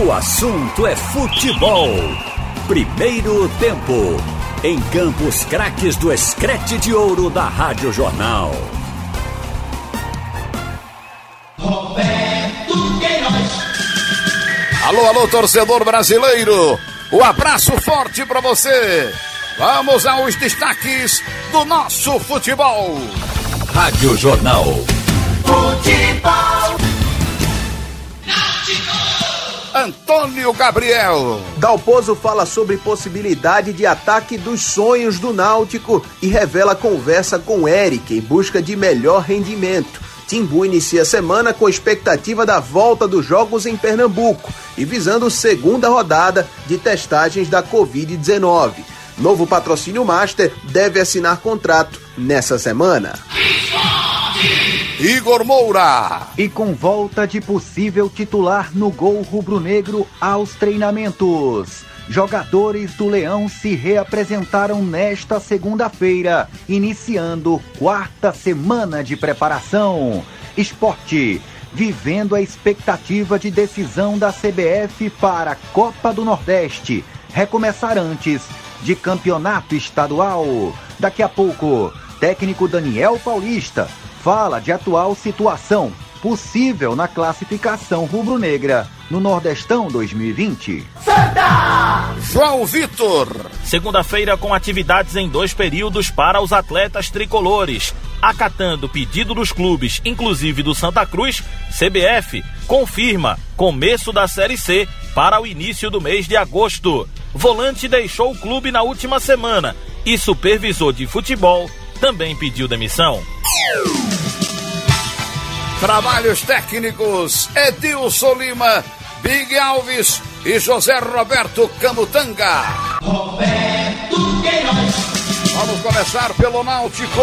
O assunto é futebol. Primeiro tempo. Em Campos Craques do Escrete de Ouro da Rádio Jornal. Roberto Queiroz. Alô, alô, torcedor brasileiro. Um abraço forte para você. Vamos aos destaques do nosso futebol. Rádio Jornal. Futebol. Antônio Gabriel. Dalpozo fala sobre possibilidade de ataque dos sonhos do Náutico e revela conversa com Eric em busca de melhor rendimento. Timbu inicia a semana com expectativa da volta dos jogos em Pernambuco e visando segunda rodada de testagens da Covid-19. Novo patrocínio Master deve assinar contrato nessa semana. Igor Moura. E com volta de possível titular no gol rubro-negro aos treinamentos. Jogadores do Leão se reapresentaram nesta segunda-feira, iniciando quarta semana de preparação. Esporte, vivendo a expectativa de decisão da CBF para a Copa do Nordeste, recomeçar antes de campeonato estadual. Daqui a pouco, técnico Daniel Paulista fala de atual situação possível na classificação rubro-negra no Nordestão 2020. João Vitor. Segunda-feira com atividades em dois períodos para os atletas tricolores. Acatando pedido dos clubes, inclusive do Santa Cruz, CBF confirma começo da Série C para o início do mês de agosto. Volante deixou o clube na última semana e supervisor de futebol também pediu demissão. Trabalhos técnicos Edilson Lima, Big Alves e José Roberto Camutanga. Roberto Queiroz. Vamos começar pelo Náutico.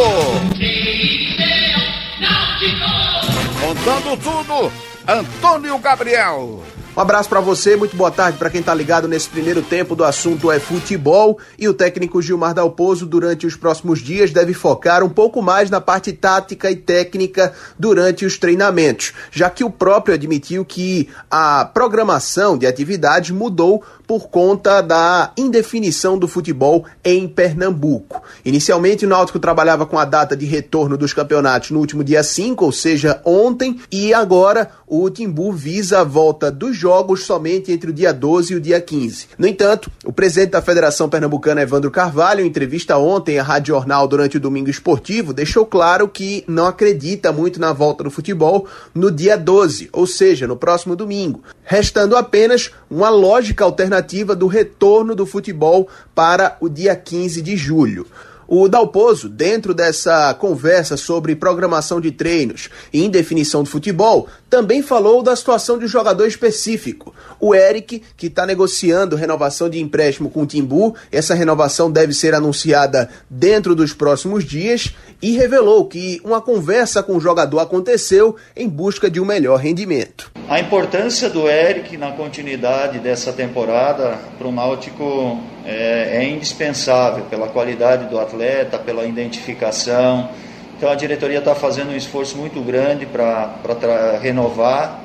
Contando tudo, Antônio Gabriel. Um abraço para você, muito boa tarde para quem tá ligado nesse primeiro tempo do assunto é futebol e o técnico Gilmar Dalpozo durante os próximos dias deve focar um pouco mais na parte tática e técnica durante os treinamentos, já que o próprio admitiu que a programação de atividades mudou por conta da indefinição do futebol em Pernambuco. Inicialmente, o Náutico trabalhava com a data de retorno dos campeonatos no último dia 5, ou seja, ontem, e agora o Timbu visa a volta dos jogos somente entre o dia 12 e o dia 15. No entanto, o presidente da Federação Pernambucana, Evandro Carvalho, em entrevista ontem à Rádio Jornal durante o Domingo Esportivo, deixou claro que não acredita muito na volta do futebol no dia 12, ou seja, no próximo domingo, restando apenas uma lógica alternativa do retorno do futebol para o dia 15 de julho. O Dalpozo, dentro dessa conversa sobre programação de treinos e indefinição do futebol, também falou da situação de um jogador específico, o Eric, que está negociando renovação de empréstimo com o Timbu. Essa renovação deve ser anunciada dentro dos próximos dias e revelou que uma conversa com o jogador aconteceu em busca de um melhor rendimento. A importância do Eric na continuidade dessa temporada para o Náutico é, é, indispensável pela qualidade do atleta, pela identificação. Então a diretoria está fazendo um esforço muito grande para renovar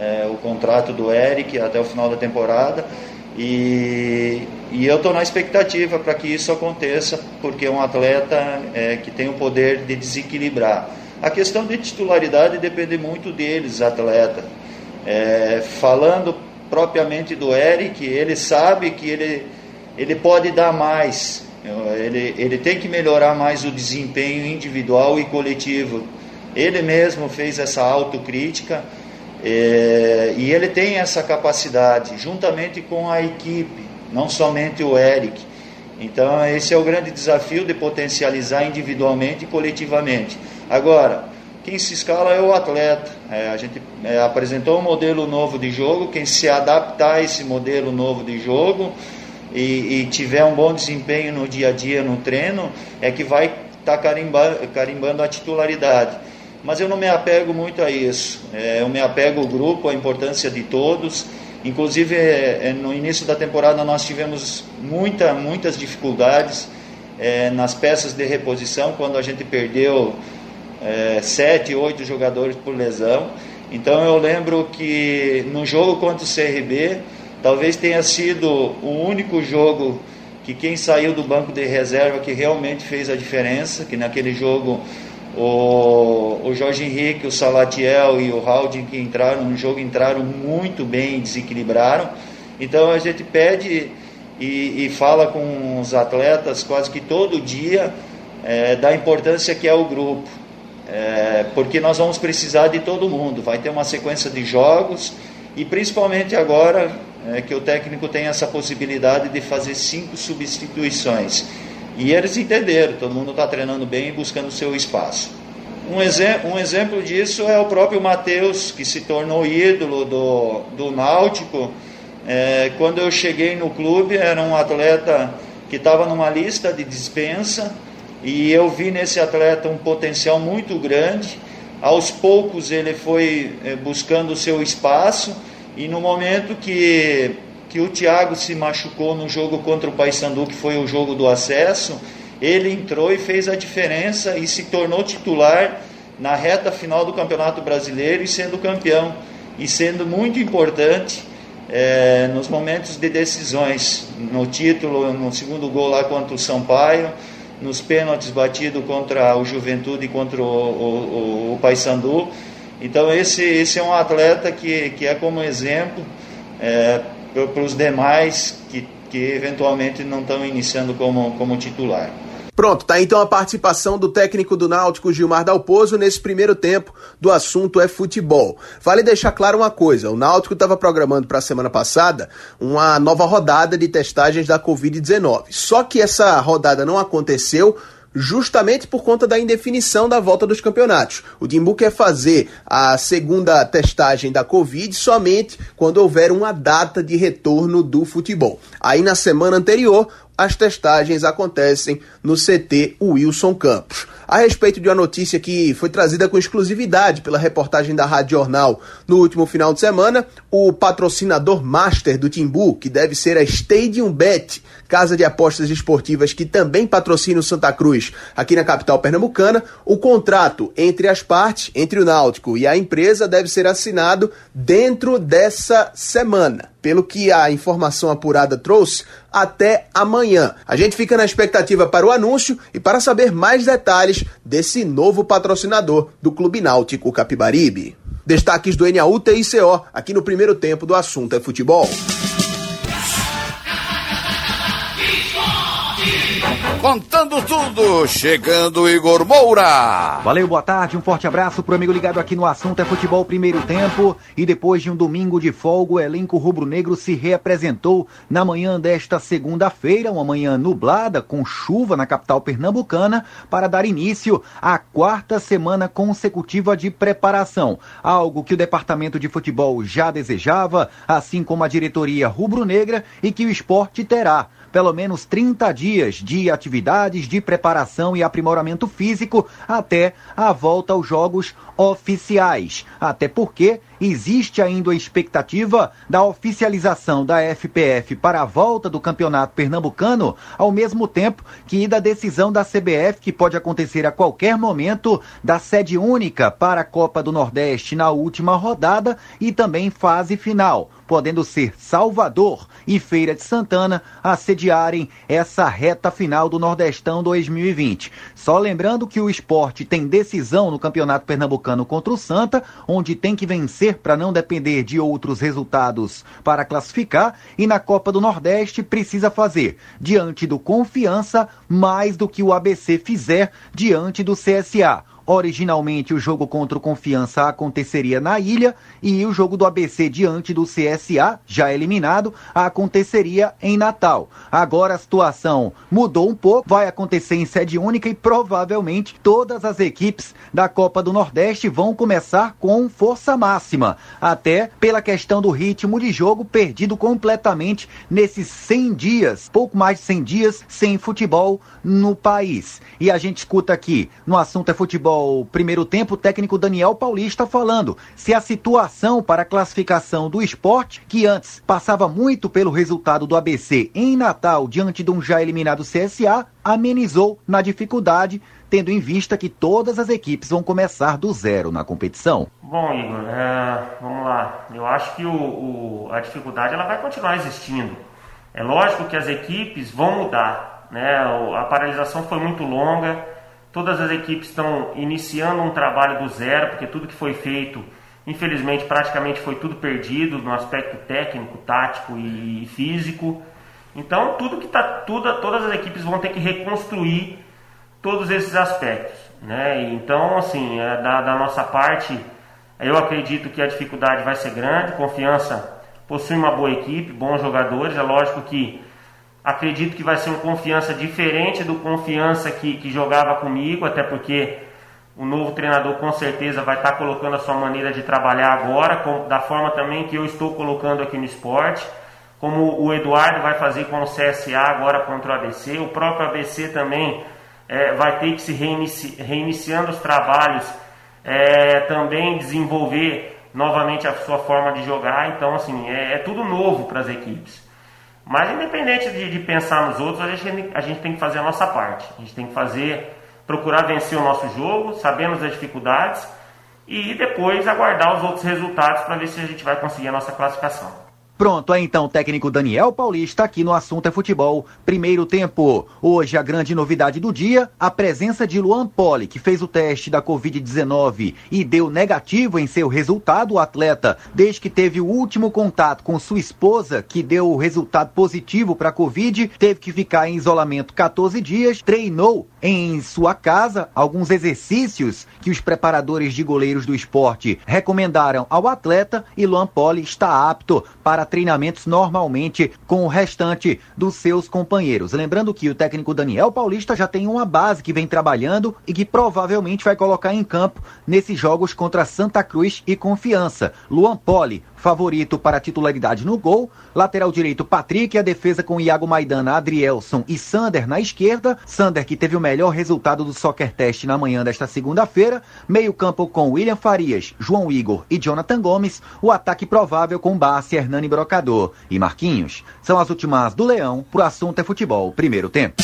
é, o contrato do Eric até o final da temporada. E, e eu estou na expectativa para que isso aconteça, porque é um atleta é, que tem o poder de desequilibrar. A questão de titularidade depende muito deles, atleta. É, falando propriamente do Eric, ele sabe que ele, ele pode dar mais, ele, ele tem que melhorar mais o desempenho individual e coletivo. Ele mesmo fez essa autocrítica é, e ele tem essa capacidade, juntamente com a equipe, não somente o Eric. Então, esse é o grande desafio de potencializar individualmente e coletivamente. Agora, quem se escala é o atleta. É, a gente é, apresentou um modelo novo de jogo. Quem se adaptar a esse modelo novo de jogo e, e tiver um bom desempenho no dia a dia no treino, é que vai estar tá carimbando, carimbando a titularidade. Mas eu não me apego muito a isso. É, eu me apego ao grupo, à importância de todos. Inclusive, é, é no início da temporada nós tivemos muita, muitas dificuldades é, nas peças de reposição, quando a gente perdeu é, sete, oito jogadores por lesão. Então eu lembro que no jogo contra o CRB, talvez tenha sido o único jogo que quem saiu do banco de reserva que realmente fez a diferença, que naquele jogo o, o Jorge Henrique, o Salatiel e o Halding que entraram no jogo entraram muito bem desequilibraram. Então a gente pede e, e fala com os atletas quase que todo dia é, da importância que é o grupo. É, porque nós vamos precisar de todo mundo. Vai ter uma sequência de jogos e principalmente agora é, que o técnico tem essa possibilidade de fazer cinco substituições. E eles entenderam, todo mundo está treinando bem e buscando seu espaço. Um, um exemplo disso é o próprio Matheus, que se tornou ídolo do, do Náutico. É, quando eu cheguei no clube, era um atleta que estava numa lista de dispensa e eu vi nesse atleta um potencial muito grande. Aos poucos ele foi é, buscando o seu espaço e no momento que que o Thiago se machucou no jogo contra o Paysandu, que foi o jogo do acesso, ele entrou e fez a diferença e se tornou titular na reta final do Campeonato Brasileiro e sendo campeão e sendo muito importante é, nos momentos de decisões, no título, no segundo gol lá contra o Sampaio, nos pênaltis batido contra o Juventude e contra o, o, o, o Paysandu. Então esse, esse é um atleta que, que é como exemplo é, para os demais que, que eventualmente não estão iniciando como, como titular. Pronto, tá então a participação do técnico do Náutico Gilmar Dalpozo nesse primeiro tempo do assunto é futebol. Vale deixar claro uma coisa, o Náutico estava programando para a semana passada uma nova rodada de testagens da Covid-19. Só que essa rodada não aconteceu justamente por conta da indefinição da volta dos campeonatos. O Timbu quer fazer a segunda testagem da Covid somente quando houver uma data de retorno do futebol. Aí na semana anterior, as testagens acontecem no CT Wilson Campos. A respeito de uma notícia que foi trazida com exclusividade pela reportagem da Rádio Jornal no último final de semana, o patrocinador master do Timbu, que deve ser a Stadium Bet, casa de apostas esportivas que também patrocina o Santa Cruz aqui na capital pernambucana, o contrato entre as partes, entre o Náutico e a empresa, deve ser assinado dentro dessa semana. Pelo que a informação apurada trouxe, até amanhã. A gente fica na expectativa para o anúncio e para saber mais detalhes desse novo patrocinador do Clube Náutico Capibaribe. Destaques do NAU TICO aqui no primeiro tempo do assunto é futebol. Contando tudo. Chegando Igor Moura. Valeu, boa tarde, um forte abraço pro amigo ligado aqui no assunto é futebol primeiro tempo. E depois de um domingo de folga, o elenco rubro-negro se reapresentou na manhã desta segunda-feira, uma manhã nublada com chuva na capital pernambucana, para dar início à quarta semana consecutiva de preparação. Algo que o departamento de futebol já desejava, assim como a diretoria rubro-negra e que o esporte terá pelo menos 30 dias de atividades de preparação e aprimoramento físico até a volta aos jogos oficiais. Até porque existe ainda a expectativa da oficialização da FPF para a volta do campeonato pernambucano, ao mesmo tempo que da decisão da CBF, que pode acontecer a qualquer momento, da sede única para a Copa do Nordeste na última rodada e também fase final podendo ser Salvador e Feira de Santana a sediarem essa reta final do Nordestão 2020. Só lembrando que o esporte tem decisão no Campeonato Pernambucano contra o Santa, onde tem que vencer para não depender de outros resultados para classificar, e na Copa do Nordeste precisa fazer, diante do Confiança, mais do que o ABC fizer diante do CSA. Originalmente, o jogo contra o Confiança aconteceria na ilha e o jogo do ABC diante do CSA, já eliminado, aconteceria em Natal. Agora a situação mudou um pouco, vai acontecer em sede única e provavelmente todas as equipes da Copa do Nordeste vão começar com força máxima, até pela questão do ritmo de jogo perdido completamente nesses 100 dias, pouco mais de 100 dias sem futebol no país. E a gente escuta aqui no assunto é futebol ao primeiro tempo, o técnico Daniel Paulista falando se a situação para a classificação do esporte, que antes passava muito pelo resultado do ABC em Natal diante de um já eliminado CSA, amenizou na dificuldade tendo em vista que todas as equipes vão começar do zero na competição? Bom, Igor, é, vamos lá. Eu acho que o, o, a dificuldade ela vai continuar existindo. É lógico que as equipes vão mudar. Né? A paralisação foi muito longa, todas as equipes estão iniciando um trabalho do zero, porque tudo que foi feito, infelizmente, praticamente foi tudo perdido no aspecto técnico, tático e físico. Então, tudo que tá, tudo, todas as equipes vão ter que reconstruir todos esses aspectos, né? Então, assim, é, da, da nossa parte, eu acredito que a dificuldade vai ser grande. Confiança possui uma boa equipe, bons jogadores. É lógico que acredito que vai ser um confiança diferente do confiança que, que jogava comigo, até porque o novo treinador com certeza vai estar colocando a sua maneira de trabalhar agora, com, da forma também que eu estou colocando aqui no esporte como o Eduardo vai fazer com o CSA agora contra o ABC, o próprio ABC também é, vai ter que se reinici reiniciando os trabalhos, é, também desenvolver novamente a sua forma de jogar. Então, assim, é, é tudo novo para as equipes. Mas, independente de, de, pensar nos outros, a gente, a gente tem que fazer a nossa parte. A gente tem que fazer, procurar vencer o nosso jogo, sabemos das dificuldades e depois aguardar os outros resultados para ver se a gente vai conseguir a nossa classificação. Pronto, é então o técnico Daniel Paulista aqui no Assunto é Futebol. Primeiro tempo. Hoje a grande novidade do dia, a presença de Luan Poli, que fez o teste da Covid-19 e deu negativo em seu resultado. O atleta, desde que teve o último contato com sua esposa, que deu o resultado positivo para a Covid, teve que ficar em isolamento 14 dias, treinou em sua casa alguns exercícios que os preparadores de goleiros do esporte recomendaram ao atleta e Luan Poli está apto para treinamentos normalmente com o restante dos seus companheiros. Lembrando que o técnico Daniel Paulista já tem uma base que vem trabalhando e que provavelmente vai colocar em campo nesses jogos contra Santa Cruz e Confiança. Luan Poli, favorito para a titularidade no gol. Lateral direito, Patrick. A defesa com Iago Maidana, Adrielson e Sander na esquerda. Sander que teve o melhor resultado do Soccer Test na manhã desta segunda-feira. Meio campo com William Farias, João Igor e Jonathan Gomes. O ataque provável com Bassi, Hernani Brocador e Marquinhos. São as últimas do Leão. Pro assunto é futebol. Primeiro tempo.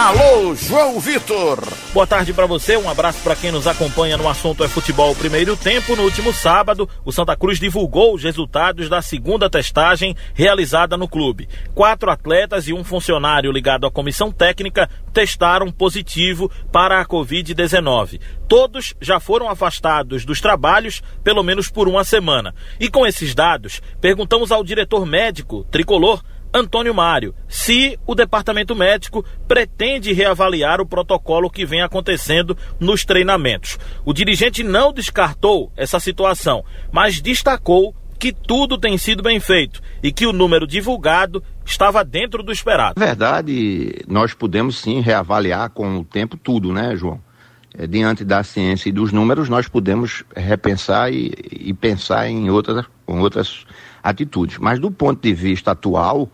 Alô, João Vitor. Boa tarde para você, um abraço para quem nos acompanha no assunto é futebol primeiro tempo. No último sábado, o Santa Cruz divulgou os resultados da segunda testagem realizada no clube. Quatro atletas e um funcionário ligado à comissão técnica testaram positivo para a Covid-19. Todos já foram afastados dos trabalhos pelo menos por uma semana. E com esses dados, perguntamos ao diretor médico tricolor Antônio Mário, se o departamento médico pretende reavaliar o protocolo que vem acontecendo nos treinamentos. O dirigente não descartou essa situação, mas destacou que tudo tem sido bem feito e que o número divulgado estava dentro do esperado. Na verdade, nós podemos sim reavaliar com o tempo tudo, né, João? É, diante da ciência e dos números, nós podemos repensar e, e pensar em outras, em outras atitudes. Mas do ponto de vista atual,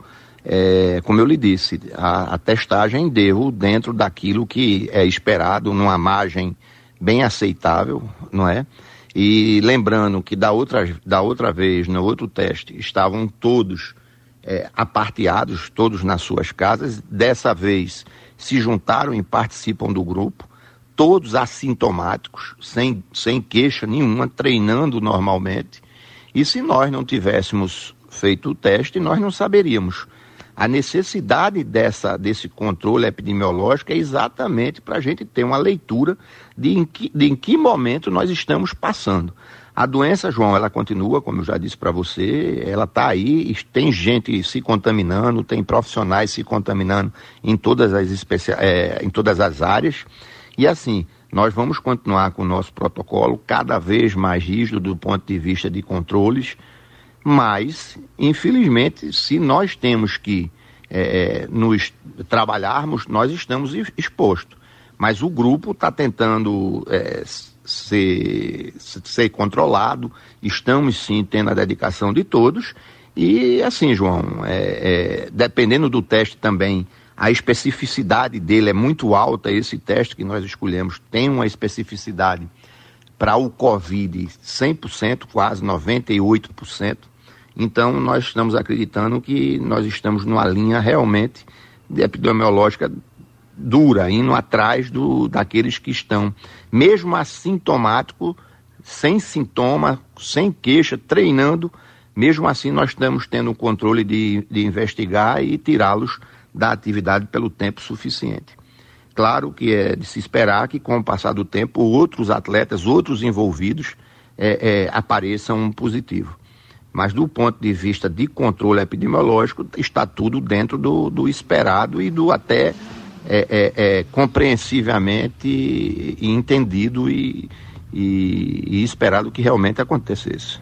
é, como eu lhe disse, a, a, testagem deu dentro daquilo que é esperado, numa margem bem aceitável, não é? E lembrando que da outra, da outra vez, no outro teste, estavam todos é, aparteados, todos nas suas casas. Dessa vez se juntaram e participam do grupo, todos assintomáticos, sem, sem queixa nenhuma, treinando normalmente. E se nós não tivéssemos feito o teste, nós não saberíamos. A necessidade dessa, desse controle epidemiológico é exatamente para a gente ter uma leitura de em, que, de em que momento nós estamos passando. A doença, João, ela continua, como eu já disse para você, ela está aí, tem gente se contaminando, tem profissionais se contaminando em todas as, especia é, em todas as áreas. E assim, nós vamos continuar com o nosso protocolo cada vez mais rígido do ponto de vista de controles, mas, infelizmente, se nós temos que é, nos trabalharmos, nós estamos expostos. Mas o grupo está tentando é, ser, ser controlado, estamos sim tendo a dedicação de todos. E assim, João, é, é, dependendo do teste também, a especificidade dele é muito alta. Esse teste que nós escolhemos tem uma especificidade para o Covid 100%, quase 98%. Então, nós estamos acreditando que nós estamos numa linha realmente epidemiológica dura, indo atrás do, daqueles que estão, mesmo assintomático, sem sintoma, sem queixa, treinando, mesmo assim nós estamos tendo o controle de, de investigar e tirá-los da atividade pelo tempo suficiente. Claro que é de se esperar que, com o passar do tempo, outros atletas, outros envolvidos, é, é, apareçam positivo. Mas do ponto de vista de controle epidemiológico, está tudo dentro do, do esperado e do até é, é, é compreensivelmente entendido e, e, e esperado que realmente acontecesse.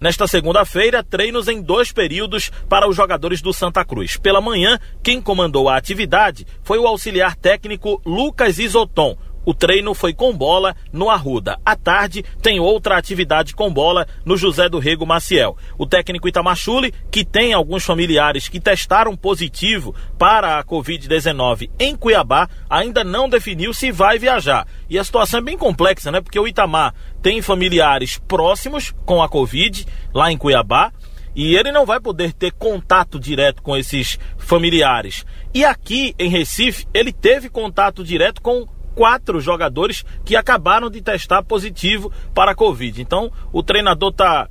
Nesta segunda-feira, treinos em dois períodos para os jogadores do Santa Cruz. Pela manhã, quem comandou a atividade foi o auxiliar técnico Lucas Isoton, o treino foi com bola no Arruda. À tarde, tem outra atividade com bola no José do Rego Maciel. O técnico Itamachule, que tem alguns familiares que testaram positivo para a Covid-19 em Cuiabá, ainda não definiu se vai viajar. E a situação é bem complexa, né? Porque o Itamar tem familiares próximos com a Covid lá em Cuiabá e ele não vai poder ter contato direto com esses familiares. E aqui em Recife, ele teve contato direto com quatro jogadores que acabaram de testar positivo para a Covid. Então, o treinador está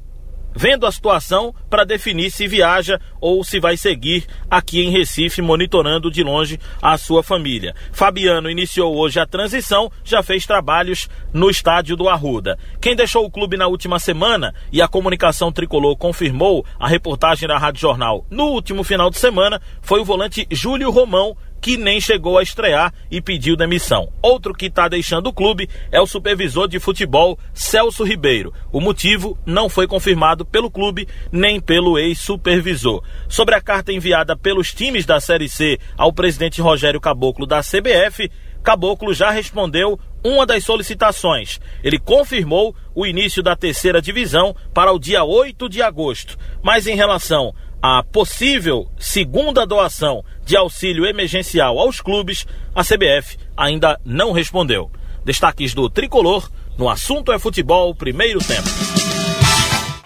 vendo a situação para definir se viaja ou se vai seguir aqui em Recife, monitorando de longe a sua família. Fabiano iniciou hoje a transição, já fez trabalhos no estádio do Arruda. Quem deixou o clube na última semana e a comunicação tricolor confirmou a reportagem da Rádio Jornal no último final de semana foi o volante Júlio Romão, que nem chegou a estrear e pediu demissão. Outro que está deixando o clube é o supervisor de futebol Celso Ribeiro. O motivo não foi confirmado pelo clube nem pelo ex-supervisor. Sobre a carta enviada pelos times da Série C ao presidente Rogério Caboclo da CBF, Caboclo já respondeu uma das solicitações. Ele confirmou o início da terceira divisão para o dia 8 de agosto. Mas em relação a possível segunda doação de auxílio emergencial aos clubes, a CBF ainda não respondeu. Destaques do tricolor no assunto é futebol, primeiro tempo.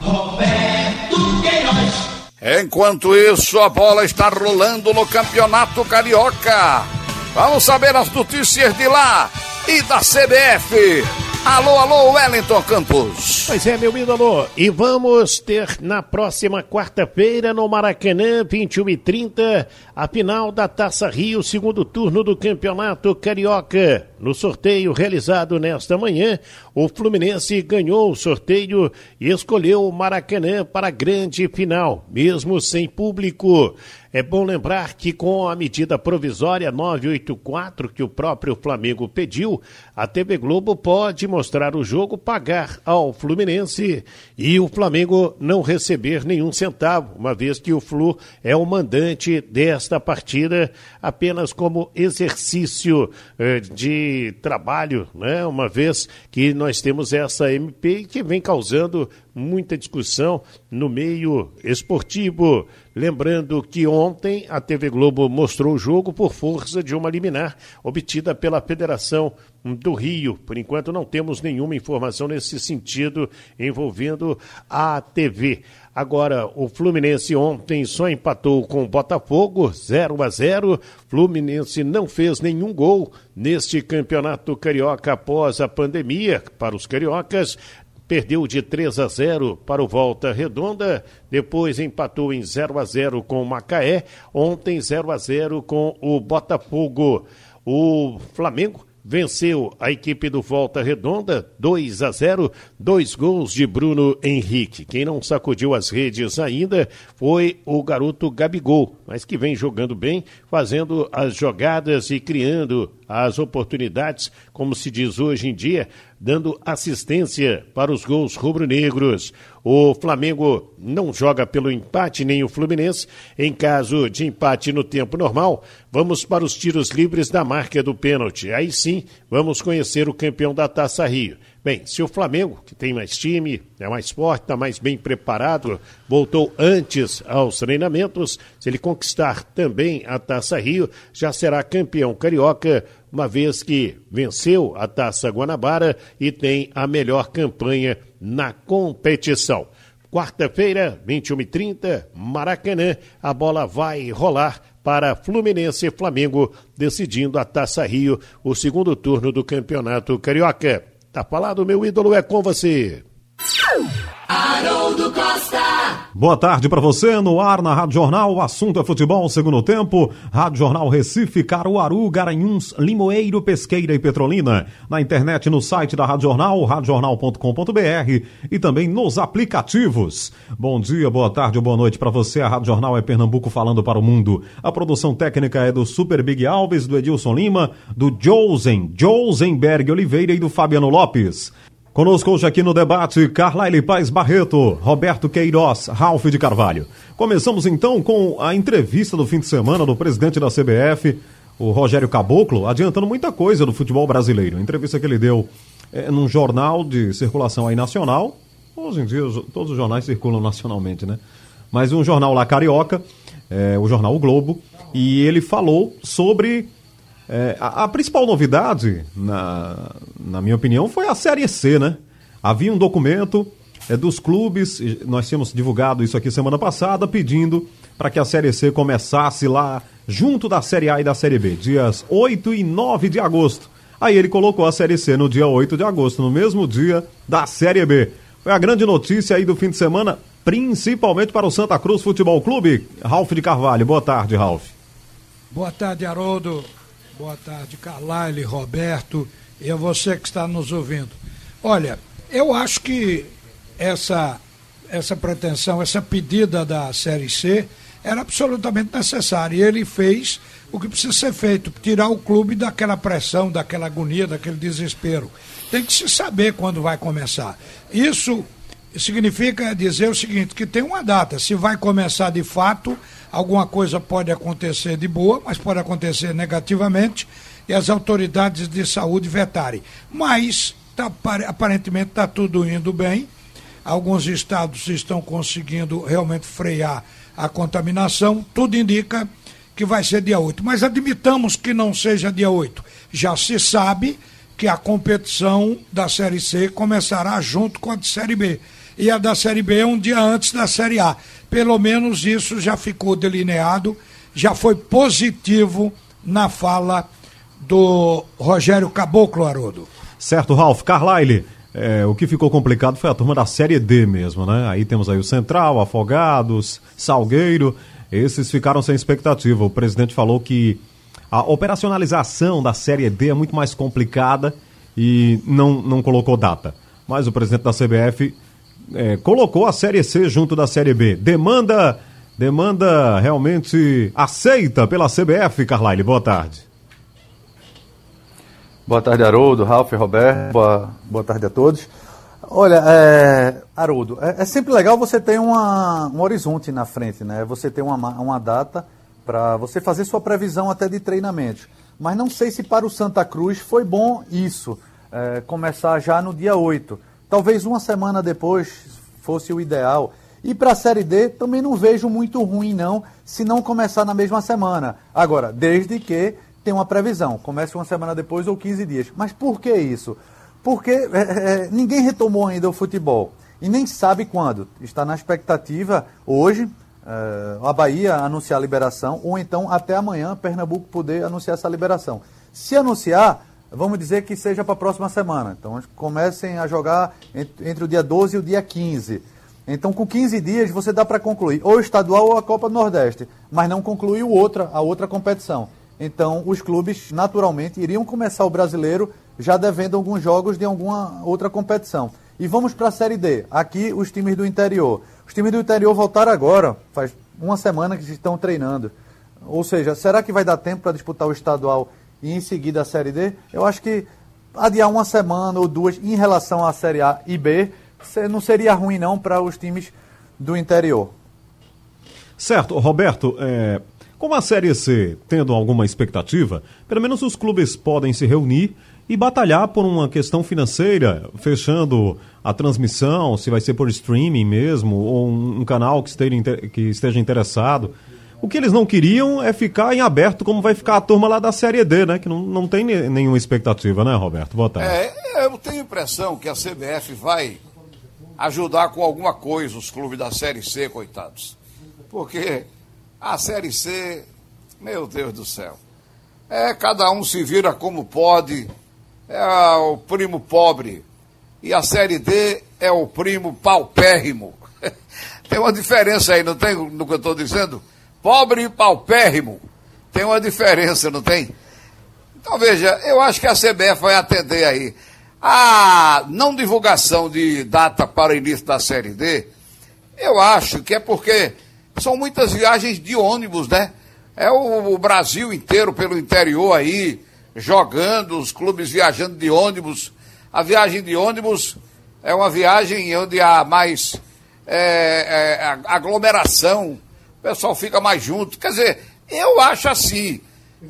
Roberto Queiroz. Enquanto isso, a bola está rolando no Campeonato Carioca. Vamos saber as notícias de lá e da CBF. Alô, alô, Wellington Campos. Pois é, meu ídolo. E vamos ter na próxima quarta-feira no Maracanã, 21 e 30, a final da Taça Rio, segundo turno do Campeonato Carioca. No sorteio realizado nesta manhã, o Fluminense ganhou o sorteio e escolheu o Maracanã para a grande final, mesmo sem público. É bom lembrar que com a medida provisória 984 que o próprio Flamengo pediu, a TV Globo pode mostrar o jogo, pagar ao Fluminense e o Flamengo não receber nenhum centavo, uma vez que o Flu é o mandante desta partida apenas como exercício eh, de trabalho, né? Uma vez que nós temos essa MP que vem causando muita discussão no meio esportivo. Lembrando que ontem a TV Globo mostrou o jogo por força de uma liminar obtida pela Federação do Rio. Por enquanto não temos nenhuma informação nesse sentido envolvendo a TV. Agora, o Fluminense ontem só empatou com o Botafogo, 0 a 0. Fluminense não fez nenhum gol neste campeonato carioca após a pandemia para os cariocas perdeu de 3 a 0 para o Volta Redonda, depois empatou em 0 a 0 com o Macaé, ontem 0 a 0 com o Botafogo. O Flamengo venceu a equipe do Volta Redonda 2 a 0, dois gols de Bruno Henrique. Quem não sacudiu as redes ainda foi o garoto Gabigol, mas que vem jogando bem, fazendo as jogadas e criando as oportunidades, como se diz hoje em dia, dando assistência para os gols rubro-negros. O Flamengo não joga pelo empate nem o Fluminense. Em caso de empate no tempo normal, vamos para os tiros livres da marca do pênalti. Aí sim, vamos conhecer o campeão da Taça Rio. Bem, se o Flamengo, que tem mais time, é mais forte, está mais bem preparado, voltou antes aos treinamentos, se ele conquistar também a Taça Rio, já será campeão carioca, uma vez que venceu a Taça Guanabara e tem a melhor campanha na competição. quarta-feira, 21h30, Maracanã, a bola vai rolar para Fluminense e Flamengo, decidindo a Taça Rio, o segundo turno do Campeonato Carioca. Tá falado, meu ídolo, é com você. Haroldo Costa. Boa tarde para você no ar na Rádio Jornal. O assunto é futebol, segundo tempo. Rádio Jornal Recife, Caruaru, Garanhuns, Limoeiro, Pesqueira e Petrolina. Na internet, no site da Rádio Jornal, radiojornal.com.br e também nos aplicativos. Bom dia, boa tarde boa noite para você. A Rádio Jornal é Pernambuco falando para o mundo. A produção técnica é do Super Big Alves, do Edilson Lima, do Josen, Josenberg Oliveira e do Fabiano Lopes. Conosco hoje aqui no debate, Carlaile Paz Barreto, Roberto Queiroz, Ralph de Carvalho. Começamos então com a entrevista do fim de semana do presidente da CBF, o Rogério Caboclo, adiantando muita coisa do futebol brasileiro. Entrevista que ele deu é, num jornal de circulação aí nacional. Hoje em dia todos os jornais circulam nacionalmente, né? Mas um jornal lá carioca, é, o jornal o Globo, e ele falou sobre é, a, a, principal novidade, na, na minha opinião, foi a Série C, né? Havia um documento é, dos clubes, nós tínhamos divulgado isso aqui semana passada, pedindo para que a Série C começasse lá junto da Série A e da Série B, dias 8 e 9 de agosto. Aí ele colocou a Série C no dia 8 de agosto, no mesmo dia da Série B. Foi a grande notícia aí do fim de semana, principalmente para o Santa Cruz Futebol Clube. Ralf de Carvalho, boa tarde, Ralf. Boa tarde, Haroldo. Boa tarde, Carlyle, Roberto e a você que está nos ouvindo. Olha, eu acho que essa, essa pretensão, essa pedida da Série C era absolutamente necessária. E ele fez o que precisa ser feito, tirar o clube daquela pressão, daquela agonia, daquele desespero. Tem que se saber quando vai começar. Isso significa dizer o seguinte, que tem uma data, se vai começar de fato alguma coisa pode acontecer de boa, mas pode acontecer negativamente e as autoridades de saúde vetarem. Mas tá, aparentemente está tudo indo bem. Alguns estados estão conseguindo realmente frear a contaminação. Tudo indica que vai ser dia 8. Mas admitamos que não seja dia 8. Já se sabe que a competição da Série C começará junto com a de Série B e a da Série B um dia antes da Série A. Pelo menos isso já ficou delineado, já foi positivo na fala do Rogério Caboclo Haroldo. Certo, Ralf. Carlyle, é, o que ficou complicado foi a turma da Série D mesmo, né? Aí temos aí o Central, Afogados, Salgueiro, esses ficaram sem expectativa. O presidente falou que a operacionalização da Série D é muito mais complicada e não, não colocou data. Mas o presidente da CBF é, colocou a Série C junto da Série B. Demanda, demanda realmente aceita pela CBF, Carlyle. Boa tarde. Boa tarde, Haroldo, Ralf, Roberto. Boa, boa tarde a todos. Olha, é, Haroldo, é, é, sempre legal você ter uma, um horizonte na frente, né? Você ter uma, uma data para você fazer sua previsão até de treinamento. Mas não sei se para o Santa Cruz foi bom isso, é, começar já no dia 8 Talvez uma semana depois fosse o ideal. E para a Série D também não vejo muito ruim, não, se não começar na mesma semana. Agora, desde que tenha uma previsão, comece uma semana depois ou 15 dias. Mas por que isso? Porque é, é, ninguém retomou ainda o futebol e nem sabe quando. Está na expectativa hoje é, a Bahia anunciar a liberação ou então até amanhã Pernambuco poder anunciar essa liberação. Se anunciar, vamos dizer que seja para a próxima semana. Então, comecem a jogar entre o dia 12 e o dia 15. Então, com 15 dias, você dá para concluir ou o estadual ou a Copa do Nordeste, mas não concluiu outra, a outra competição. Então, os clubes, naturalmente, iriam começar o brasileiro já devendo alguns jogos de alguma outra competição. E vamos para a Série D. Aqui, os times do interior. Os times do interior voltaram agora, faz uma semana que estão treinando. Ou seja, será que vai dar tempo para disputar o estadual e em seguida a Série D, eu acho que adiar uma semana ou duas em relação à Série A e B não seria ruim não para os times do interior. Certo, Roberto, é, como a Série C tendo alguma expectativa, pelo menos os clubes podem se reunir e batalhar por uma questão financeira, fechando a transmissão, se vai ser por streaming mesmo, ou um, um canal que esteja, que esteja interessado. O que eles não queriam é ficar em aberto como vai ficar a turma lá da Série D, né? Que não, não tem nenhuma expectativa, né, Roberto? Boa tarde. É, eu tenho impressão que a CBF vai ajudar com alguma coisa os clubes da Série C, coitados. Porque a Série C, meu Deus do céu, é cada um se vira como pode, é o primo pobre. E a Série D é o primo paupérrimo. tem uma diferença aí, não tem no que eu estou dizendo? Pobre e paupérrimo. Tem uma diferença, não tem? Então veja, eu acho que a CBF vai atender aí. A não divulgação de data para o início da Série D, eu acho que é porque são muitas viagens de ônibus, né? É o, Brasil inteiro pelo interior aí, jogando, os clubes viajando de ônibus. A viagem de ônibus é uma viagem onde há mais é, é, aglomeração, pessoal fica mais junto. Quer dizer, eu acho assim.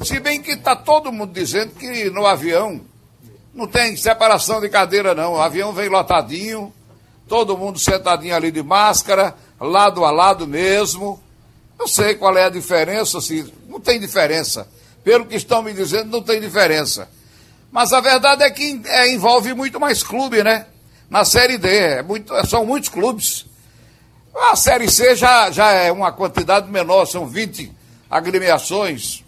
Se bem que está todo mundo dizendo que no avião não tem separação de cadeira, não. O avião vem lotadinho, todo mundo sentadinho ali de máscara, lado a lado mesmo. Eu sei qual é a diferença, assim, não tem diferença. Pelo que estão me dizendo, não tem diferença. Mas a verdade é que é, envolve muito mais clube, né? Na Série D, é muito, são muitos clubes. A Série C já, já é uma quantidade menor, são 20 agremiações.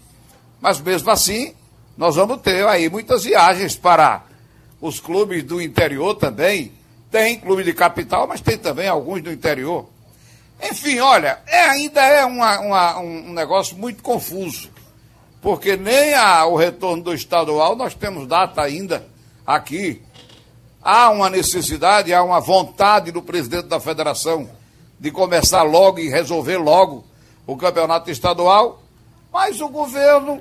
Mas mesmo assim, nós vamos ter aí muitas viagens para os clubes do interior também. Tem clube de capital, mas tem também alguns do interior. Enfim, olha, é, ainda é uma, uma, um negócio muito confuso, porque nem a, o retorno do estadual nós temos data ainda aqui. Há uma necessidade, há uma vontade do presidente da federação de começar logo e resolver logo o campeonato estadual, mas o governo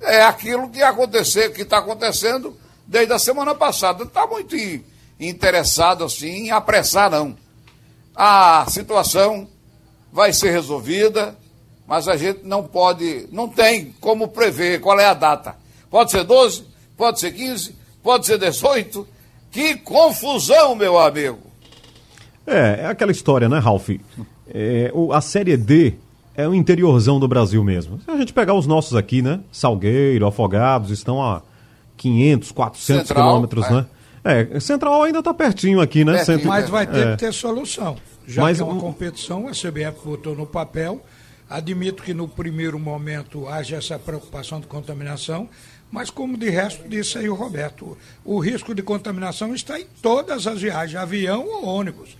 é aquilo que acontecer, que está acontecendo desde a semana passada. Está muito interessado assim em apressar, não. A situação vai ser resolvida, mas a gente não pode, não tem como prever qual é a data. Pode ser 12, pode ser 15, pode ser 18. Que confusão, meu amigo! É, é aquela história, né, Ralf? É, o, a Série D é o interiorzão do Brasil mesmo. Se a gente pegar os nossos aqui, né? Salgueiro, Afogados, estão a 500, 400 Central, quilômetros, é. né? É, Central ainda está pertinho aqui, né? Pertinho, Mas vai ter é. que ter solução. Já Mas, que é uma competição, a CBF botou no papel. Admito que no primeiro momento haja essa preocupação de contaminação, mas como de resto disse aí o Roberto, o risco de contaminação está em todas as viagens, avião ou ônibus.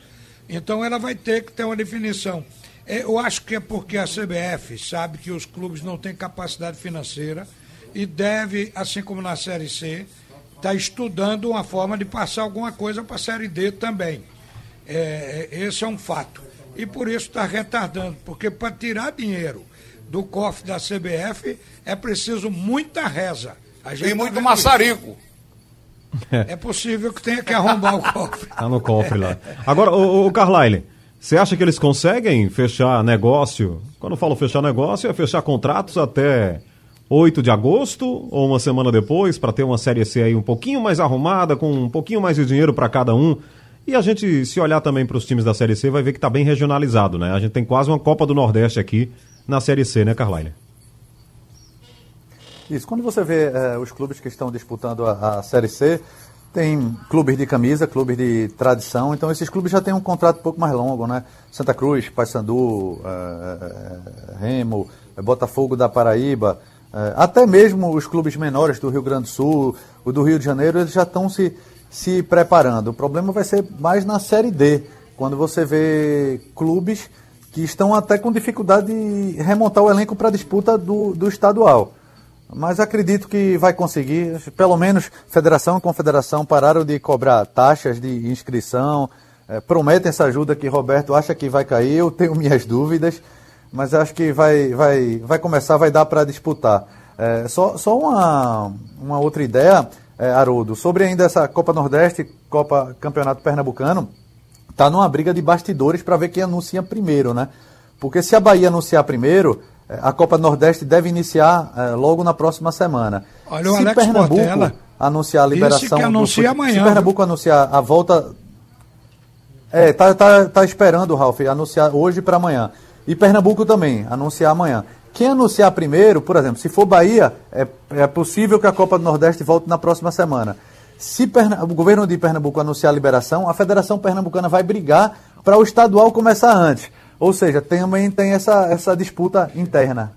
Então ela vai ter que ter uma definição. É, eu acho que é porque a CBF sabe que os clubes não têm capacidade financeira e deve, assim como na Série C, estar tá estudando uma forma de passar alguma coisa para a Série D também. É, é, esse é um fato. E por isso está retardando, porque para tirar dinheiro do cofre da CBF é preciso muita reza. e muito tá maçarico. É possível que tenha que arrombar o cofre. Está no cofre lá. Agora, o, o Carlyle, você acha que eles conseguem fechar negócio? Quando eu falo fechar negócio, é fechar contratos até 8 de agosto ou uma semana depois, para ter uma Série C aí um pouquinho mais arrumada, com um pouquinho mais de dinheiro para cada um. E a gente, se olhar também para os times da Série C, vai ver que está bem regionalizado, né? A gente tem quase uma Copa do Nordeste aqui na Série C, né, Carline? Isso, quando você vê é, os clubes que estão disputando a, a Série C, tem clubes de camisa, clubes de tradição, então esses clubes já têm um contrato um pouco mais longo, né? Santa Cruz, Paysandu, é, Remo, Botafogo da Paraíba, é, até mesmo os clubes menores do Rio Grande do Sul, o do Rio de Janeiro, eles já estão se, se preparando. O problema vai ser mais na Série D, quando você vê clubes que estão até com dificuldade de remontar o elenco para a disputa do, do estadual. Mas acredito que vai conseguir. Pelo menos federação e confederação pararam de cobrar taxas de inscrição. É, prometem essa ajuda que Roberto acha que vai cair. Eu tenho minhas dúvidas, mas acho que vai, vai, vai começar, vai dar para disputar. É, só só uma, uma outra ideia, é, Haroldo, sobre ainda essa Copa Nordeste, Copa Campeonato Pernambucano, está numa briga de bastidores para ver quem anuncia primeiro, né? Porque se a Bahia anunciar primeiro, a Copa Nordeste deve iniciar é, logo na próxima semana. Olha, se o Alex Pernambuco Portela anunciar a liberação. que anuncia do, amanhã. Se Pernambuco anunciar a volta. É, tá, tá, tá esperando, Ralf, anunciar hoje para amanhã. E Pernambuco também, anunciar amanhã. Quem anunciar primeiro, por exemplo, se for Bahia, é, é possível que a Copa do Nordeste volte na próxima semana. se Perna... o governo de Pernambuco anunciar a liberação, a Federação Pernambucana vai brigar para o estadual começar antes. Ou seja, também tem essa, essa disputa interna.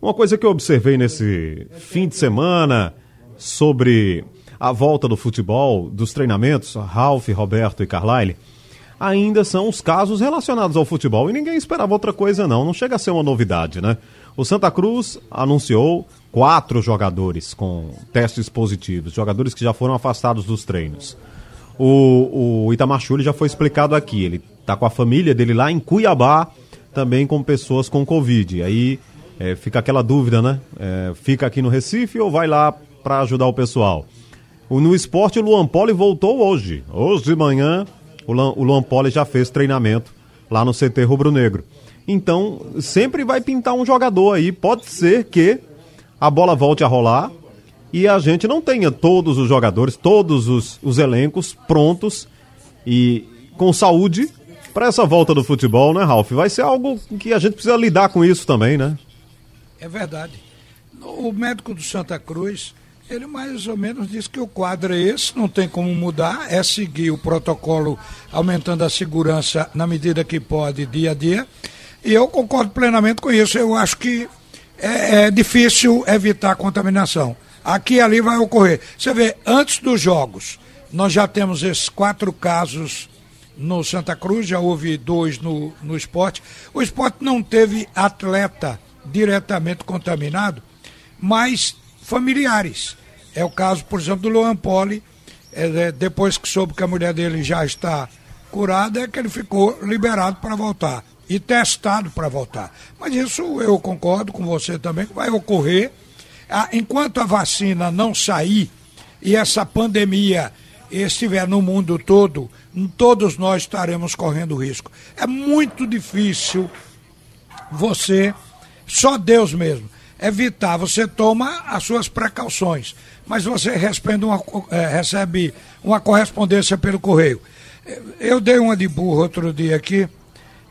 Uma coisa que eu observei nesse fim de semana sobre a volta do futebol, dos treinamentos, Ralph, Roberto e Carlyle, ainda são os casos relacionados ao futebol e ninguém esperava outra coisa não, não chega a ser uma novidade, né? O Santa Cruz anunciou quatro jogadores com testes positivos, jogadores que já foram afastados dos treinos. O, o Itamar Chuli já foi explicado aqui, ele está com a família dele lá em Cuiabá, também com pessoas com Covid. Aí é, fica aquela dúvida, né? É, fica aqui no Recife ou vai lá para ajudar o pessoal? O, no esporte, o Luan Poli voltou hoje. Hoje de manhã, o, o Luan Poli já fez treinamento lá no CT Rubro Negro. Então, sempre vai pintar um jogador aí. Pode ser que a bola volte a rolar e a gente não tenha todos os jogadores, todos os, os elencos prontos e com saúde para essa volta do futebol, né, Ralf? Vai ser algo que a gente precisa lidar com isso também, né? É verdade. O médico do Santa Cruz, ele mais ou menos disse que o quadro é esse, não tem como mudar, é seguir o protocolo aumentando a segurança na medida que pode, dia a dia. E eu concordo plenamente com isso. Eu acho que é, é difícil evitar a contaminação. Aqui e ali vai ocorrer. Você vê, antes dos jogos, nós já temos esses quatro casos no Santa Cruz, já houve dois no, no esporte. O esporte não teve atleta diretamente contaminado, mas familiares. É o caso, por exemplo, do Luan Poli. É, é, depois que soube que a mulher dele já está curada, é que ele ficou liberado para voltar e testado para voltar. Mas isso eu concordo com você também, que vai ocorrer. Ah, enquanto a vacina não sair e essa pandemia estiver no mundo todo, todos nós estaremos correndo risco. É muito difícil você, só Deus mesmo, evitar. Você toma as suas precauções, mas você uma, é, recebe uma correspondência pelo correio. Eu dei uma de burro outro dia aqui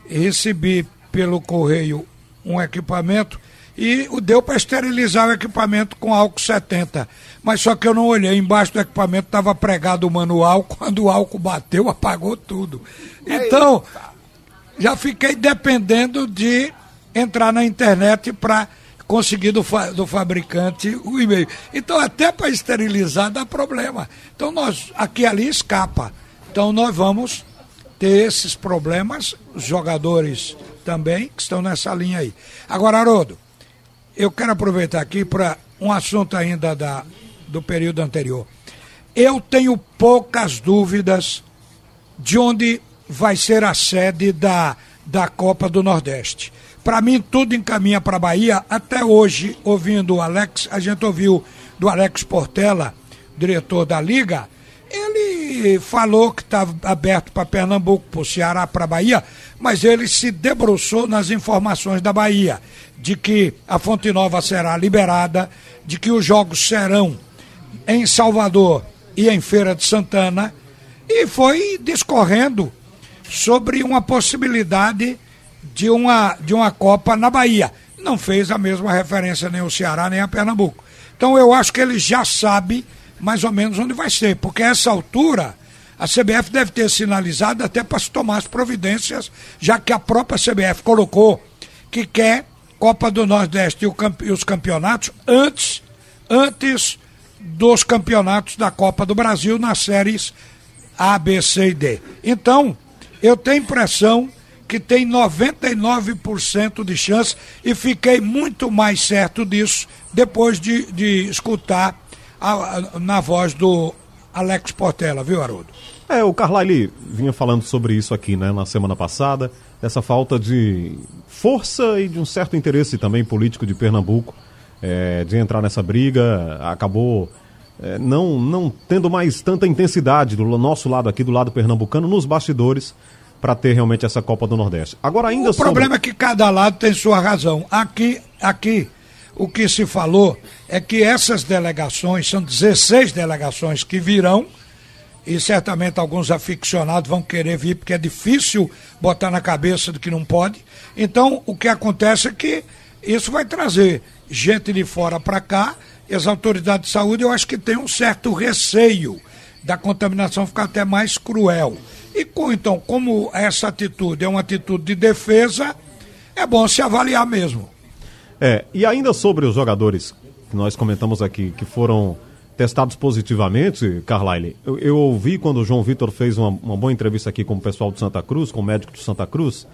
recebi pelo correio um equipamento e o deu para esterilizar o equipamento com álcool 70. Mas só que eu não olhei, embaixo do equipamento estava pregado o manual, quando o álcool bateu, apagou tudo. Então, já fiquei dependendo de entrar na internet para conseguir do, fa do fabricante o e-mail. Então, até para esterilizar dá problema. Então, nós, aqui ali escapa. Então, nós vamos ter esses problemas, os jogadores também, que estão nessa linha aí. Agora, Haroldo, eu quero aproveitar aqui para um assunto ainda da, do período anterior. Eu tenho poucas dúvidas de onde vai ser a sede da, da Copa do Nordeste. Para mim, tudo encaminha para a Bahia. Até hoje, ouvindo o Alex, a gente ouviu do Alex Portela, diretor da Liga, ele falou que estava aberto para Pernambuco, para o Ceará, para a Bahia, mas ele se debruçou nas informações da Bahia, de que a Fonte Nova será liberada, de que os jogos serão em Salvador e em Feira de Santana, e foi discorrendo sobre uma possibilidade de uma, de uma Copa na Bahia. Não fez a mesma referência nem ao Ceará nem a Pernambuco. Então eu acho que ele já sabe mais ou menos onde vai ser, porque a essa altura a CBF deve ter sinalizado até para se tomar as providências, já que a própria CBF colocou que quer Copa do Nordeste e, os campeonatos antes, antes dos campeonatos da Copa do Brasil nas séries A, B, C e D. Então, eu tenho impressão que tem 99% de chance e fiquei muito mais certo disso depois de, de escutar na voz do Alex Portela, viu, Haroldo? É, o Carlyle vinha falando sobre isso aqui, né, na semana passada, essa falta de força e de um certo interesse também político de Pernambuco é, de entrar nessa briga, acabou é, não, não tendo mais tanta intensidade do nosso lado aqui, do lado pernambucano, nos bastidores, para ter realmente essa Copa do Nordeste. Agora ainda O sobre... problema é que cada lado tem sua razão. Aqui, aqui o que se falou é que essas delegações, são 16 delegações que virão, e certamente alguns aficionados vão querer vir, porque é difícil botar na cabeça do que não pode. Então, o que acontece é que isso vai trazer gente de fora para cá, e as autoridades de saúde, eu acho que tem um certo receio da contaminação ficar até mais cruel. E com, então, como essa atitude é uma atitude de defesa, é bom se avaliar mesmo. É, e ainda sobre os jogadores que nós comentamos aqui, que foram testados positivamente, Carlyle, eu, eu ouvi quando o João Vitor fez uma, uma boa entrevista aqui com o pessoal de Santa Cruz, com o médico de Santa Cruz,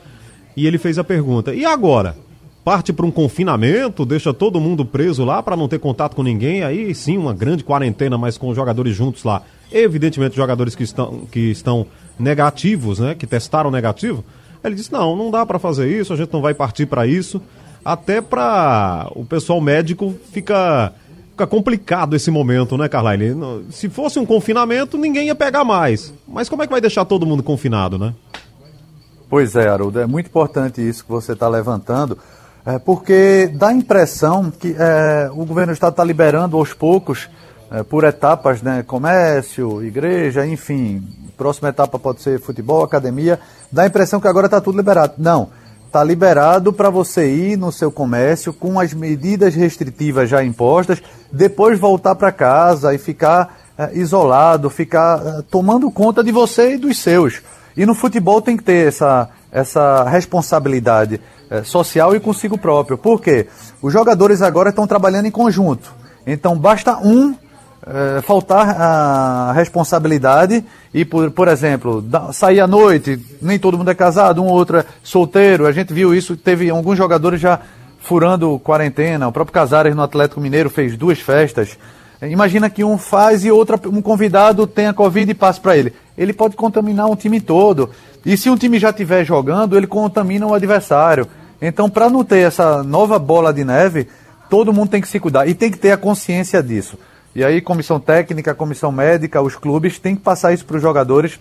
e ele fez a pergunta: e agora? Parte para um confinamento, deixa todo mundo preso lá para não ter contato com ninguém, aí sim, uma grande quarentena, mas com os jogadores juntos lá. Evidentemente, jogadores que estão, que estão negativos, né? Que testaram negativo. Ele disse: não, não dá para fazer isso, a gente não vai partir para isso. Até para o pessoal médico fica, fica complicado esse momento, né, Carlyle? Se fosse um confinamento, ninguém ia pegar mais. Mas como é que vai deixar todo mundo confinado, né? Pois é, Haroldo, é muito importante isso que você está levantando, é, porque dá a impressão que é, o governo do Estado está liberando aos poucos, é, por etapas, né, comércio, igreja, enfim, próxima etapa pode ser futebol, academia, dá a impressão que agora está tudo liberado. Não, está liberado para você ir no seu comércio com as medidas restritivas já impostas, depois voltar para casa e ficar é, isolado, ficar é, tomando conta de você e dos seus. E no futebol tem que ter essa, essa responsabilidade é, social e consigo próprio. Por quê? Os jogadores agora estão trabalhando em conjunto. Então basta um é, faltar a responsabilidade e, por, por exemplo, da, sair à noite, nem todo mundo é casado, um ou outro é solteiro. A gente viu isso, teve alguns jogadores já furando quarentena. O próprio Casares no Atlético Mineiro fez duas festas. Imagina que um faz e outra, um convidado tenha Covid e passe para ele. Ele pode contaminar um time todo. E se um time já estiver jogando, ele contamina o adversário. Então, para não ter essa nova bola de neve, todo mundo tem que se cuidar e tem que ter a consciência disso. E aí, comissão técnica, comissão médica, os clubes têm que passar isso para os jogadores,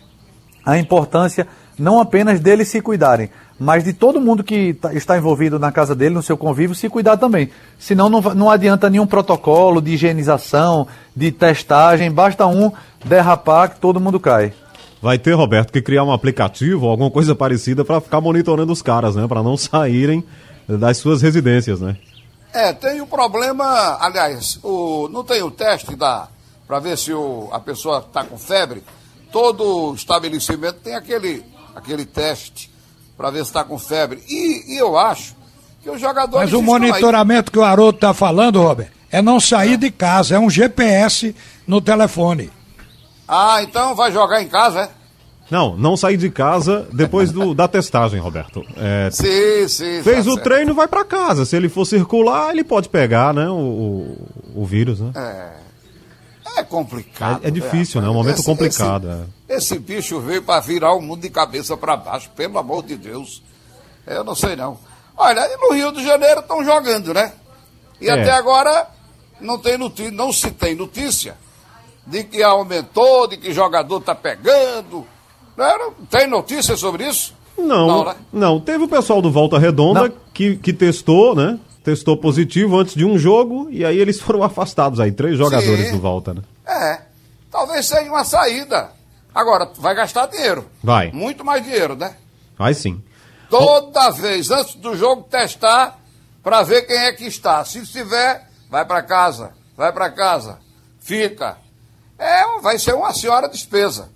a importância não apenas deles se cuidarem, mas de todo mundo que tá, está envolvido na casa dele, no seu convívio, se cuidar também. Senão não, não adianta nenhum protocolo de higienização, de testagem, basta um derrapar que todo mundo cai. Vai ter, Roberto, que criar um aplicativo ou alguma coisa parecida para ficar monitorando os caras, né? Para não saírem das suas residências, né? É, tem o um problema, aliás, o, não tem o teste da para ver se o, a pessoa está com febre. Todo estabelecimento tem aquele aquele teste para ver se está com febre. E, e, eu acho que os jogadores. Mas o monitoramento aí... que o Haroldo está falando, Robert, é não sair de casa, é um GPS no telefone. Ah, então vai jogar em casa, é? Não, não sair de casa depois do, da testagem, Roberto. É, sim, sim. Fez tá o certo. treino, vai para casa. Se ele for circular, ele pode pegar, né, o, o, vírus, né? É. É complicado. É, é difícil, é, né? É um momento esse, complicado. Esse, é. esse, bicho veio para virar o mundo de cabeça para baixo, pelo amor de Deus. Eu não sei não. Olha, no Rio de Janeiro estão jogando, né? E é. até agora não, tem notícia, não se tem notícia de que aumentou, de que jogador está pegando. Não, tem notícia sobre isso? Não, não, né? não, Teve o pessoal do Volta Redonda que, que testou, né? testou positivo antes de um jogo e aí eles foram afastados aí, três jogadores Sim. do Volta, né? É, talvez seja uma saída. Agora, vai gastar dinheiro. Vai. Muito mais dinheiro, né? Vai sim. Toda oh. vez, antes do jogo, testar para ver quem é que está. Se estiver, vai para casa, vai para casa, fica. É, vai ser uma senhora despesa.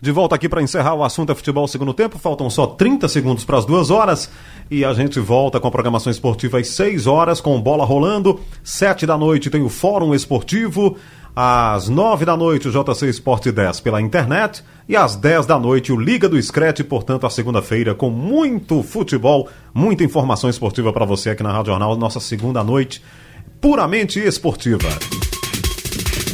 De volta aqui para encerrar o assunto é futebol segundo tempo. Faltam só 30 segundos para as duas horas. E a gente volta com a programação esportiva às 6 horas, com bola rolando. 7 da noite tem o Fórum Esportivo. Às 9 da noite, o JC Esporte 10 pela internet. E às 10 da noite, o Liga do Screte, portanto, a segunda-feira, com muito futebol, muita informação esportiva para você aqui na Rádio Jornal. Nossa segunda noite puramente esportiva.